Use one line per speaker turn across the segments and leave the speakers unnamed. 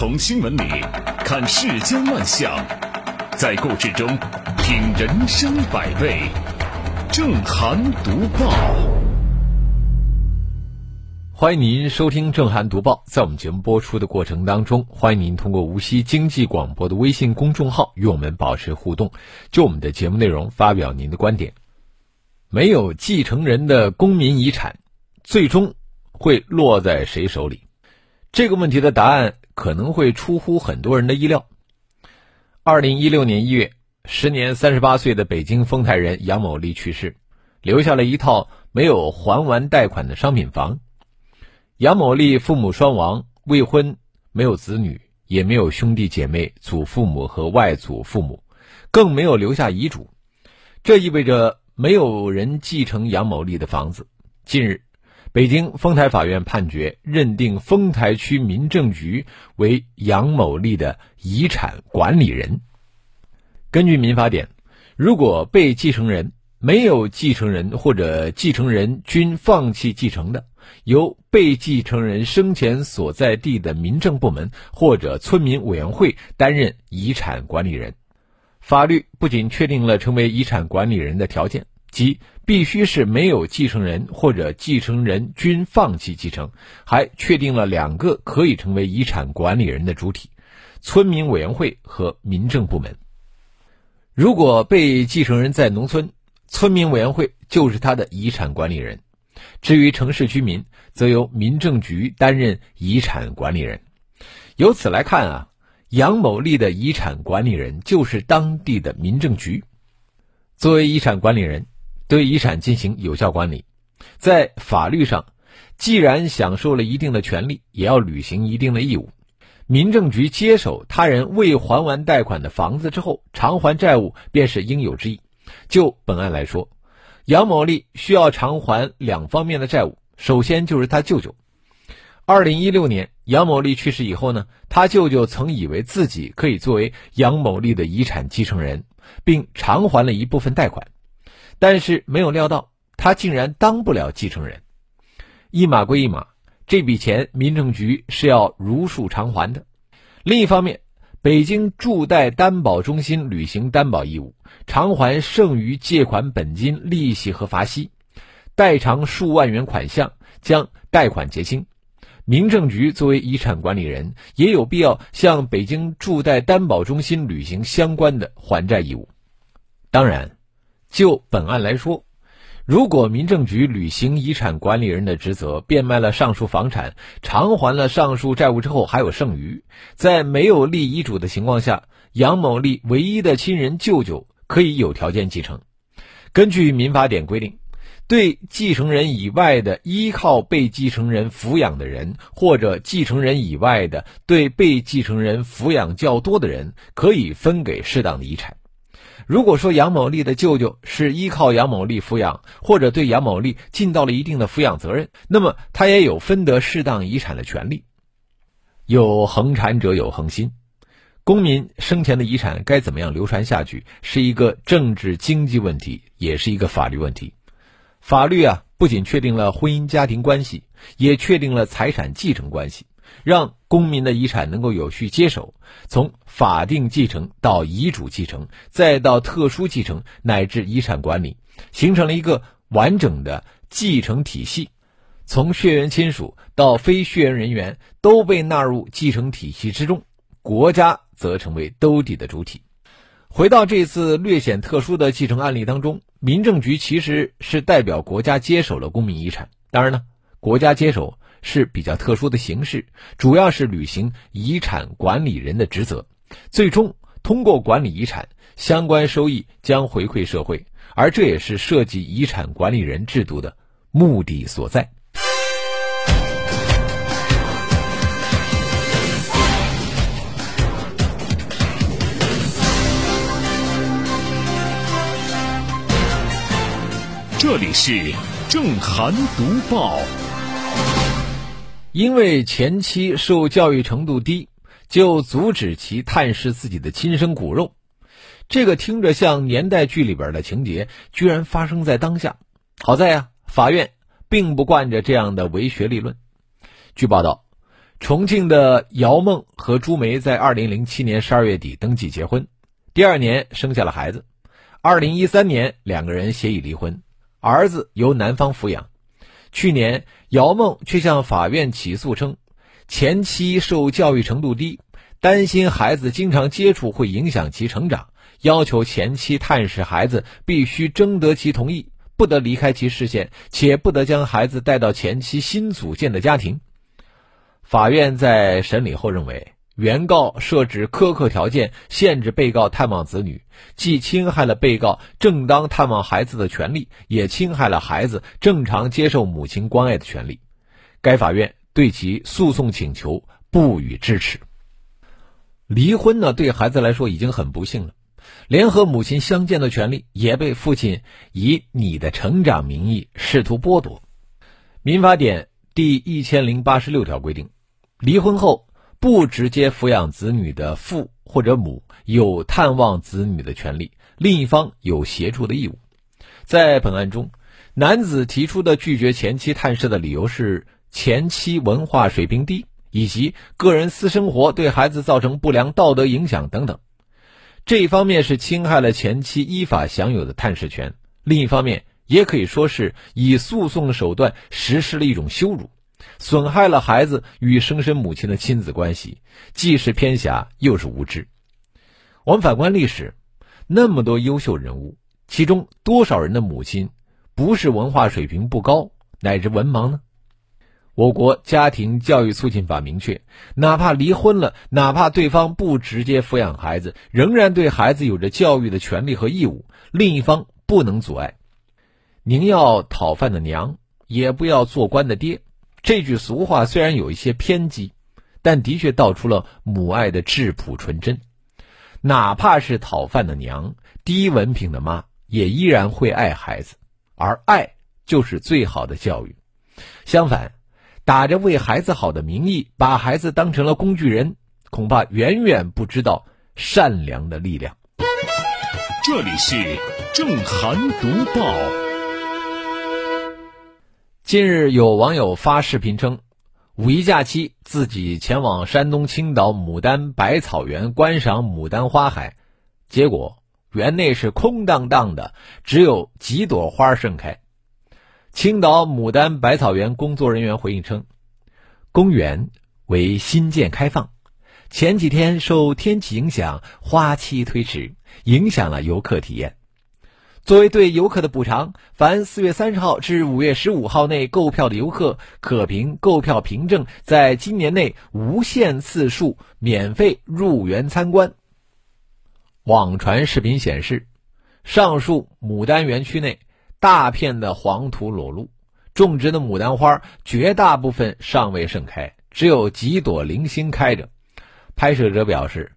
从新闻里看世间万象，在故事中品人生百味。正涵读报，
欢迎您收听正涵读报。在我们节目播出的过程当中，欢迎您通过无锡经济广播的微信公众号与我们保持互动，就我们的节目内容发表您的观点。没有继承人的公民遗产，最终会落在谁手里？这个问题的答案可能会出乎很多人的意料。二零一六年一月。时年三十八岁的北京丰台人杨某利去世，留下了一套没有还完贷款的商品房。杨某利父母双亡，未婚，没有子女，也没有兄弟姐妹、祖父母和外祖父母，更没有留下遗嘱。这意味着没有人继承杨某利的房子。近日，北京丰台法院判决认定丰台区民政局为杨某利的遗产管理人。根据民法典，如果被继承人没有继承人或者继承人均放弃继承的，由被继承人生前所在地的民政部门或者村民委员会担任遗产管理人。法律不仅确定了成为遗产管理人的条件，即必须是没有继承人或者继承人均放弃继承，还确定了两个可以成为遗产管理人的主体：村民委员会和民政部门。如果被继承人在农村，村民委员会就是他的遗产管理人；至于城市居民，则由民政局担任遗产管理人。由此来看啊，杨某利的遗产管理人就是当地的民政局。作为遗产管理人，对遗产进行有效管理，在法律上，既然享受了一定的权利，也要履行一定的义务。民政局接手他人未还完贷款的房子之后，偿还债务便是应有之义。就本案来说，杨某丽需要偿还两方面的债务。首先就是他舅舅。二零一六年，杨某丽去世以后呢，他舅舅曾以为自己可以作为杨某丽的遗产继承人，并偿还了一部分贷款，但是没有料到他竟然当不了继承人。一码归一码。这笔钱，民政局是要如数偿还的。另一方面，北京住贷担保中心履行担保义务，偿还剩余借款本金、利息和罚息，代偿数万元款项，将贷款结清。民政局作为遗产管理人，也有必要向北京住贷担保中心履行相关的还债义务。当然，就本案来说。如果民政局履行遗产管理人的职责，变卖了上述房产，偿还了上述债务之后还有剩余，在没有立遗嘱的情况下，杨某立唯一的亲人舅舅可以有条件继承。根据民法典规定，对继承人以外的依靠被继承人抚养的人，或者继承人以外的对被继承人抚养较多的人，可以分给适当的遗产。如果说杨某丽的舅舅是依靠杨某丽抚养，或者对杨某丽尽到了一定的抚养责任，那么他也有分得适当遗产的权利。有恒产者有恒心，公民生前的遗产该怎么样流传下去，是一个政治经济问题，也是一个法律问题。法律啊，不仅确定了婚姻家庭关系，也确定了财产继承关系。让公民的遗产能够有序接手，从法定继承到遗嘱继承，再到特殊继承乃至遗产管理，形成了一个完整的继承体系。从血缘亲属到非血缘人员都被纳入继承体系之中，国家则成为兜底的主体。回到这次略显特殊的继承案例当中，民政局其实是代表国家接手了公民遗产。当然呢，国家接手。是比较特殊的形式，主要是履行遗产管理人的职责，最终通过管理遗产，相关收益将回馈社会，而这也是设计遗产管理人制度的目的所在。
这里是正涵读报。
因为前妻受教育程度低，就阻止其探视自己的亲生骨肉。这个听着像年代剧里边的情节，居然发生在当下。好在呀，法院并不惯着这样的唯学立论。据报道，重庆的姚梦和朱梅在二零零七年十二月底登记结婚，第二年生下了孩子。二零一三年，两个人协议离婚，儿子由男方抚养。去年，姚梦却向法院起诉称，前妻受教育程度低，担心孩子经常接触会影响其成长，要求前妻探视孩子必须征得其同意，不得离开其视线，且不得将孩子带到前妻新组建的家庭。法院在审理后认为。原告设置苛刻条件，限制被告探望子女，既侵害了被告正当探望孩子的权利，也侵害了孩子正常接受母亲关爱的权利。该法院对其诉讼请求不予支持。离婚呢，对孩子来说已经很不幸了，连和母亲相见的权利也被父亲以你的成长名义试图剥夺。民法典第一千零八十六条规定，离婚后。不直接抚养子女的父或者母有探望子女的权利，另一方有协助的义务。在本案中，男子提出的拒绝前妻探视的理由是前妻文化水平低，以及个人私生活对孩子造成不良道德影响等等。这一方面是侵害了前妻依法享有的探视权，另一方面也可以说是以诉讼手段实施了一种羞辱。损害了孩子与生身母亲的亲子关系，既是偏狭又是无知。我们反观历史，那么多优秀人物，其中多少人的母亲不是文化水平不高乃至文盲呢？我国家庭教育促进法明确，哪怕离婚了，哪怕对方不直接抚养孩子，仍然对孩子有着教育的权利和义务，另一方不能阻碍。宁要讨饭的娘，也不要做官的爹。这句俗话虽然有一些偏激，但的确道出了母爱的质朴纯真。哪怕是讨饭的娘、低文凭的妈，也依然会爱孩子，而爱就是最好的教育。相反，打着为孩子好的名义，把孩子当成了工具人，恐怕远远不知道善良的力量。
这里是正涵读报。
近日，有网友发视频称，五一假期自己前往山东青岛牡丹百草园观赏牡丹花海，结果园内是空荡荡的，只有几朵花盛开。青岛牡丹百草园工作人员回应称，公园为新建开放，前几天受天气影响，花期推迟，影响了游客体验。作为对游客的补偿，凡四月三十号至五月十五号内购票的游客，可凭购票凭证，在今年内无限次数免费入园参观。网传视频显示，上述牡丹园区内大片的黄土裸露，种植的牡丹花绝大部分尚未盛开，只有几朵零星开着。拍摄者表示，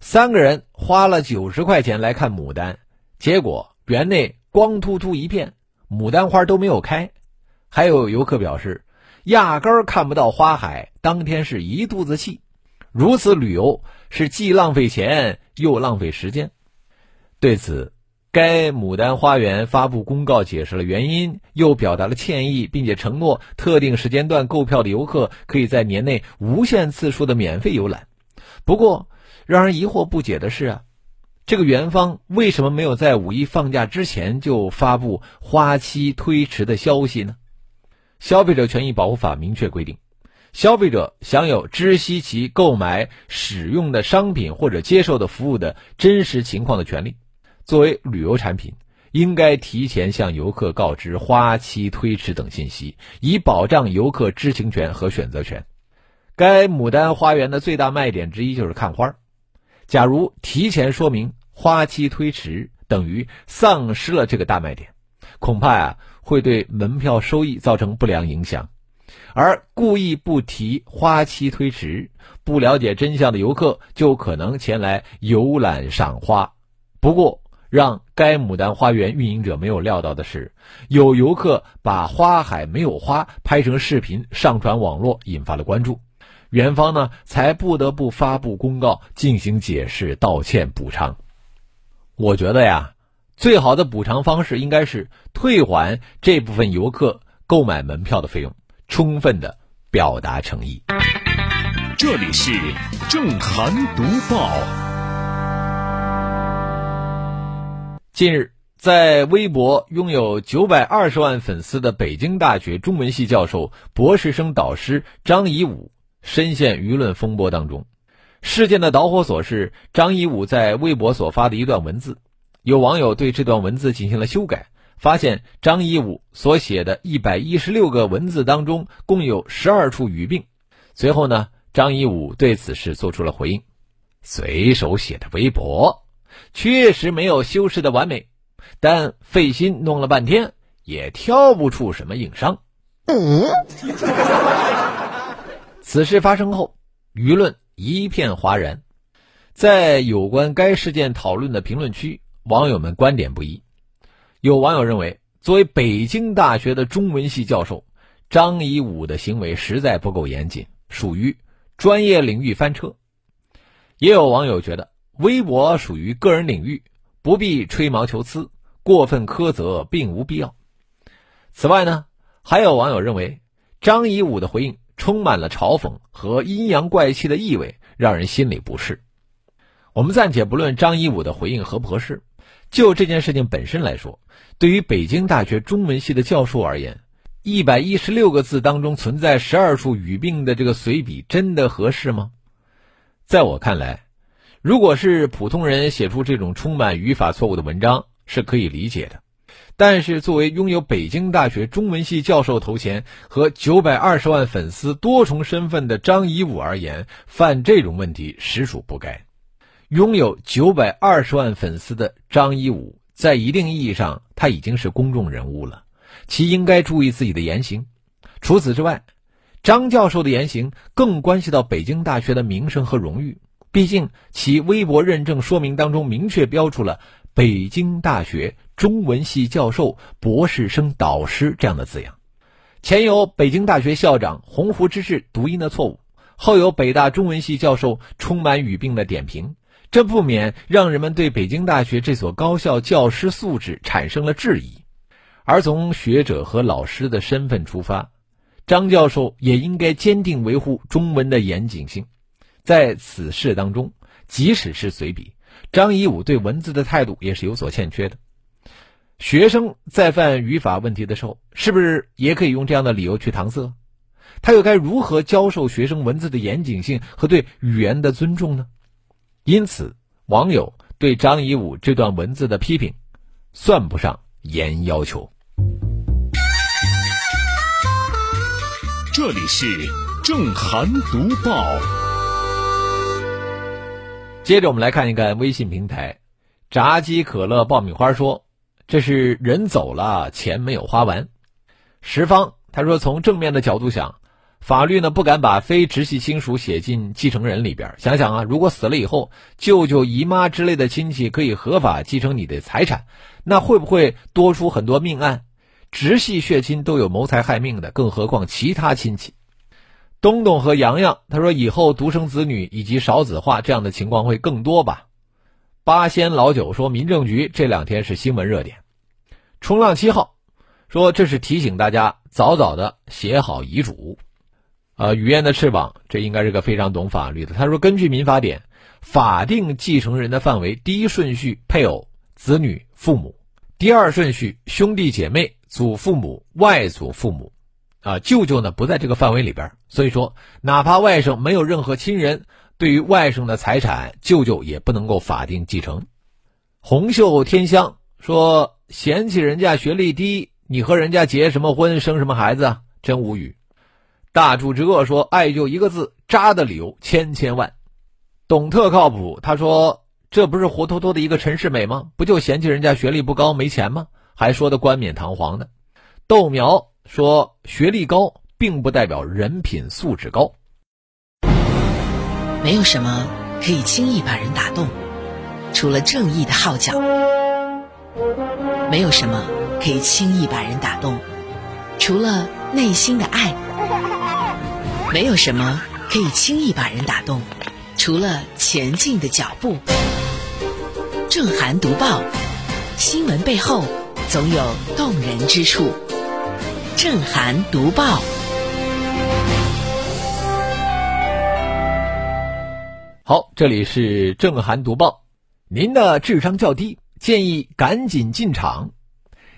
三个人花了九十块钱来看牡丹，结果。园内光秃秃一片，牡丹花都没有开。还有游客表示，压根儿看不到花海，当天是一肚子气。如此旅游是既浪费钱又浪费时间。对此，该牡丹花园发布公告解释了原因，又表达了歉意，并且承诺特定时间段购票的游客可以在年内无限次数的免费游览。不过，让人疑惑不解的是啊。这个园方为什么没有在五一放假之前就发布花期推迟的消息呢？消费者权益保护法明确规定，消费者享有知悉其购买、使用的商品或者接受的服务的真实情况的权利。作为旅游产品，应该提前向游客告知花期推迟等信息，以保障游客知情权和选择权。该牡丹花园的最大卖点之一就是看花儿。假如提前说明。花期推迟等于丧失了这个大卖点，恐怕呀会对门票收益造成不良影响。而故意不提花期推迟、不了解真相的游客，就可能前来游览赏花。不过，让该牡丹花园运营者没有料到的是，有游客把花海没有花拍成视频上传网络，引发了关注。园方呢才不得不发布公告进行解释、道歉、补偿。我觉得呀，最好的补偿方式应该是退还这部分游客购买门票的费用，充分的表达诚意。
这里是正涵读报。
近日，在微博拥有九百二十万粉丝的北京大学中文系教授、博士生导师张颐武深陷舆论风波当中。事件的导火索是张一武在微博所发的一段文字，有网友对这段文字进行了修改，发现张一武所写的一百一十六个文字当中，共有十二处语病。随后呢，张一武对此事做出了回应：随手写的微博，确实没有修饰的完美，但费心弄了半天，也挑不出什么硬伤。嗯，此事发生后，舆论。一片哗然，在有关该事件讨论的评论区，网友们观点不一。有网友认为，作为北京大学的中文系教授，张颐武的行为实在不够严谨，属于专业领域翻车。也有网友觉得，微博属于个人领域，不必吹毛求疵，过分苛责并无必要。此外呢，还有网友认为，张颐武的回应。充满了嘲讽和阴阳怪气的意味，让人心里不适。我们暂且不论张一武的回应合不合适，就这件事情本身来说，对于北京大学中文系的教授而言，一百一十六个字当中存在十二处语病的这个随笔，真的合适吗？在我看来，如果是普通人写出这种充满语法错误的文章，是可以理解的。但是，作为拥有北京大学中文系教授头衔和九百二十万粉丝多重身份的张颐武而言，犯这种问题实属不该。拥有九百二十万粉丝的张颐武，在一定意义上，他已经是公众人物了，其应该注意自己的言行。除此之外，张教授的言行更关系到北京大学的名声和荣誉，毕竟其微博认证说明当中明确标出了。北京大学中文系教授、博士生导师这样的字样，前有北京大学校长鸿鹄之志读音的错误，后有北大中文系教授充满语病的点评，这不免让人们对北京大学这所高校教师素质产生了质疑。而从学者和老师的身份出发，张教授也应该坚定维护中文的严谨性，在此事当中，即使是随笔。张颐武对文字的态度也是有所欠缺的。学生在犯语法问题的时候，是不是也可以用这样的理由去搪塞？他又该如何教授学生文字的严谨性和对语言的尊重呢？因此，网友对张颐武这段文字的批评，算不上严要求。
这里是正涵读报。
接着我们来看一看微信平台，炸鸡可乐爆米花说：“这是人走了，钱没有花完。”十方他说：“从正面的角度想，法律呢不敢把非直系亲属写进继承人里边。想想啊，如果死了以后，舅舅、姨妈之类的亲戚可以合法继承你的财产，那会不会多出很多命案？直系血亲都有谋财害命的，更何况其他亲戚？”东东和洋洋他说：“以后独生子女以及少子化这样的情况会更多吧？”八仙老九说：“民政局这两天是新闻热点。”冲浪七号说：“这是提醒大家早早的写好遗嘱。”啊，雨燕的翅膀，这应该是个非常懂法律的。他说：“根据民法典，法定继承人的范围，第一顺序配偶、子女、父母；第二顺序兄弟姐妹、祖父母、外祖父母。”啊，舅舅呢不在这个范围里边，所以说，哪怕外甥没有任何亲人，对于外甥的财产，舅舅也不能够法定继承。红袖添香说：“嫌弃人家学历低，你和人家结什么婚，生什么孩子啊？真无语。”大柱之恶说：“爱就一个字，渣的理由千千万。”董特靠谱，他说：“这不是活脱脱的一个陈世美吗？不就嫌弃人家学历不高，没钱吗？还说的冠冕堂皇的。”豆苗。说学历高并不代表人品素质高。
没有什么可以轻易把人打动，除了正义的号角；没有什么可以轻易把人打动，除了内心的爱；没有什么可以轻易把人打动，除了前进的脚步。正涵读报，新闻背后总有动人之处。正涵读报。
好，这里是正涵读报。您的智商较低，建议赶紧进场。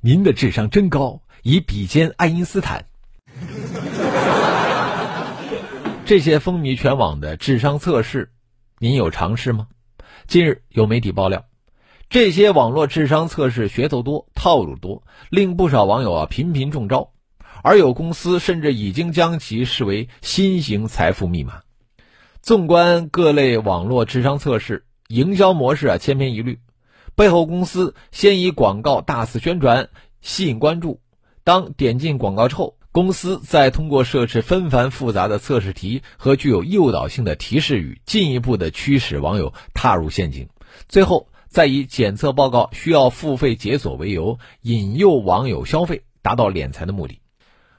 您的智商真高，已比肩爱因斯坦。这些风靡全网的智商测试，您有尝试吗？近日有媒体爆料，这些网络智商测试噱头多、套路多，令不少网友啊频频中招，而有公司甚至已经将其视为新型财富密码。纵观各类网络智商测试，营销模式啊千篇一律，背后公司先以广告大肆宣传，吸引关注，当点进广告之后。公司再通过设置纷繁复杂的测试题和具有诱导性的提示语，进一步的驱使网友踏入陷阱，最后再以检测报告需要付费解锁为由，引诱网友消费，达到敛财的目的。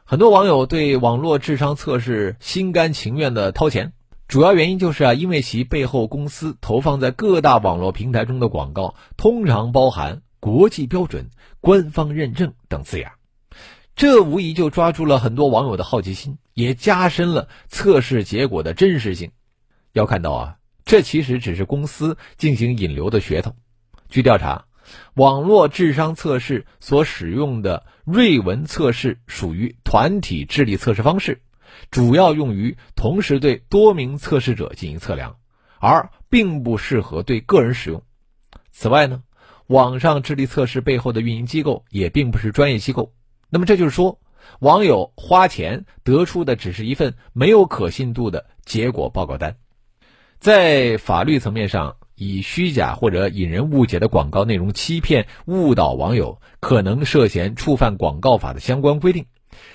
很多网友对网络智商测试心甘情愿的掏钱，主要原因就是啊，因为其背后公司投放在各大网络平台中的广告，通常包含国际标准、官方认证等字眼。这无疑就抓住了很多网友的好奇心，也加深了测试结果的真实性。要看到啊，这其实只是公司进行引流的噱头。据调查，网络智商测试所使用的瑞文测试属于团体智力测试方式，主要用于同时对多名测试者进行测量，而并不适合对个人使用。此外呢，网上智力测试背后的运营机构也并不是专业机构。那么这就是说，网友花钱得出的只是一份没有可信度的结果报告单。在法律层面上，以虚假或者引人误解的广告内容欺骗、误导网友，可能涉嫌触犯广告法的相关规定。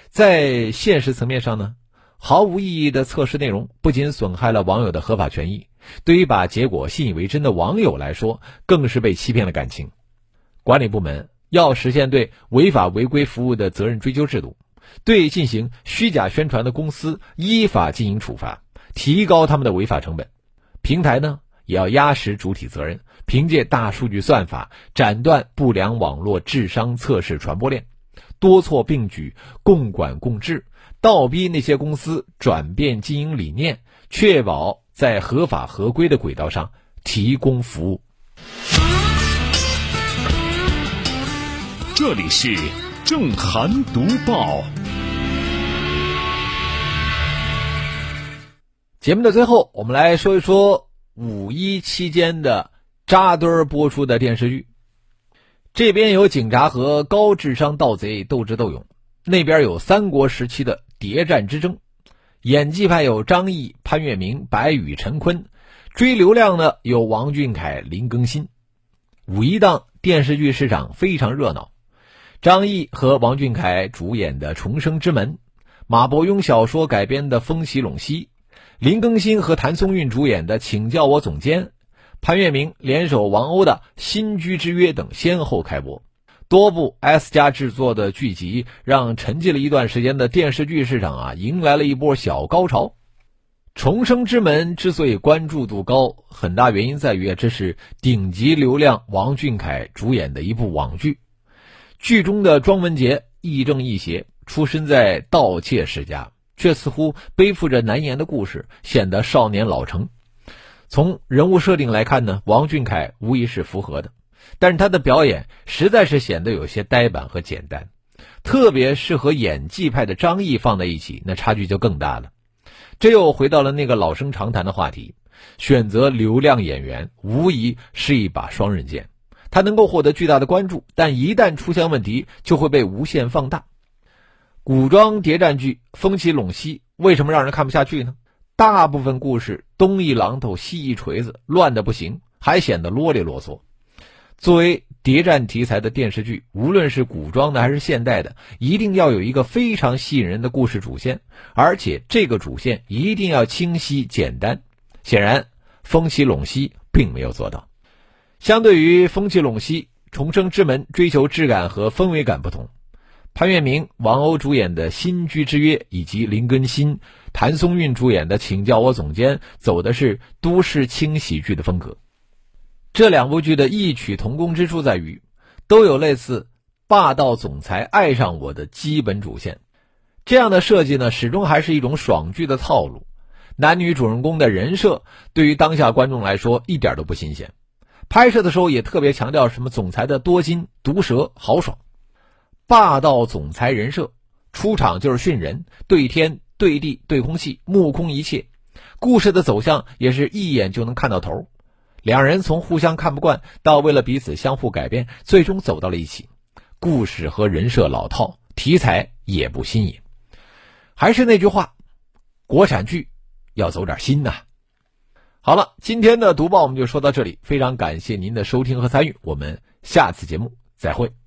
在现实层面上呢，毫无意义的测试内容不仅损害了网友的合法权益，对于把结果信以为真的网友来说，更是被欺骗了感情。管理部门。要实现对违法违规服务的责任追究制度，对进行虚假宣传的公司依法进行处罚，提高他们的违法成本。平台呢，也要压实主体责任，凭借大数据算法斩断不良网络智商测试传播链，多措并举，共管共治，倒逼那些公司转变经营理念，确保在合法合规的轨道上提供服务。
这里是正涵读报。
节目的最后，我们来说一说五一期间的扎堆儿播出的电视剧。这边有警察和高智商盗贼斗智斗勇，那边有三国时期的谍战之争。演技派有张译、潘粤明、白宇、陈坤，追流量的有王俊凯、林更新。五一档电视剧市场非常热闹。张译和王俊凯主演的《重生之门》，马伯庸小说改编的《风起陇西》，林更新和谭松韵主演的《请叫我总监》，潘粤明联手王鸥的《新居之约》等先后开播，多部 S 加制作的剧集让沉寂了一段时间的电视剧市场啊迎来了一波小高潮。《重生之门》之所以关注度高，很大原因在于这是顶级流量王俊凯主演的一部网剧。剧中的庄文杰亦正亦邪，出身在盗窃世家，却似乎背负着难言的故事，显得少年老成。从人物设定来看呢，王俊凯无疑是符合的，但是他的表演实在是显得有些呆板和简单，特别是和演技派的张译放在一起，那差距就更大了。这又回到了那个老生常谈的话题：选择流量演员，无疑是一把双刃剑。他能够获得巨大的关注，但一旦出现问题，就会被无限放大。古装谍战剧风起陇西为什么让人看不下去呢？大部分故事东一榔头西一锤子，乱的不行，还显得啰里啰嗦。作为谍战题材的电视剧，无论是古装的还是现代的，一定要有一个非常吸引人的故事主线，而且这个主线一定要清晰简单。显然，风起陇西并没有做到。相对于《风起陇西》《重生之门》追求质感和氛围感不同，潘粤明、王鸥主演的《新居之约》以及林更新、谭松韵主演的《请叫我总监》走的是都市轻喜剧的风格。这两部剧的异曲同工之处在于，都有类似霸道总裁爱上我的基本主线。这样的设计呢，始终还是一种爽剧的套路。男女主人公的人设对于当下观众来说一点都不新鲜。拍摄的时候也特别强调什么总裁的多金、毒舌、豪爽，霸道总裁人设，出场就是训人，对天、对地、对空气，目空一切。故事的走向也是一眼就能看到头。两人从互相看不惯到为了彼此相互改变，最终走到了一起。故事和人设老套，题材也不新颖。还是那句话，国产剧要走点新呐。好了，今天的读报我们就说到这里，非常感谢您的收听和参与，我们下次节目再会。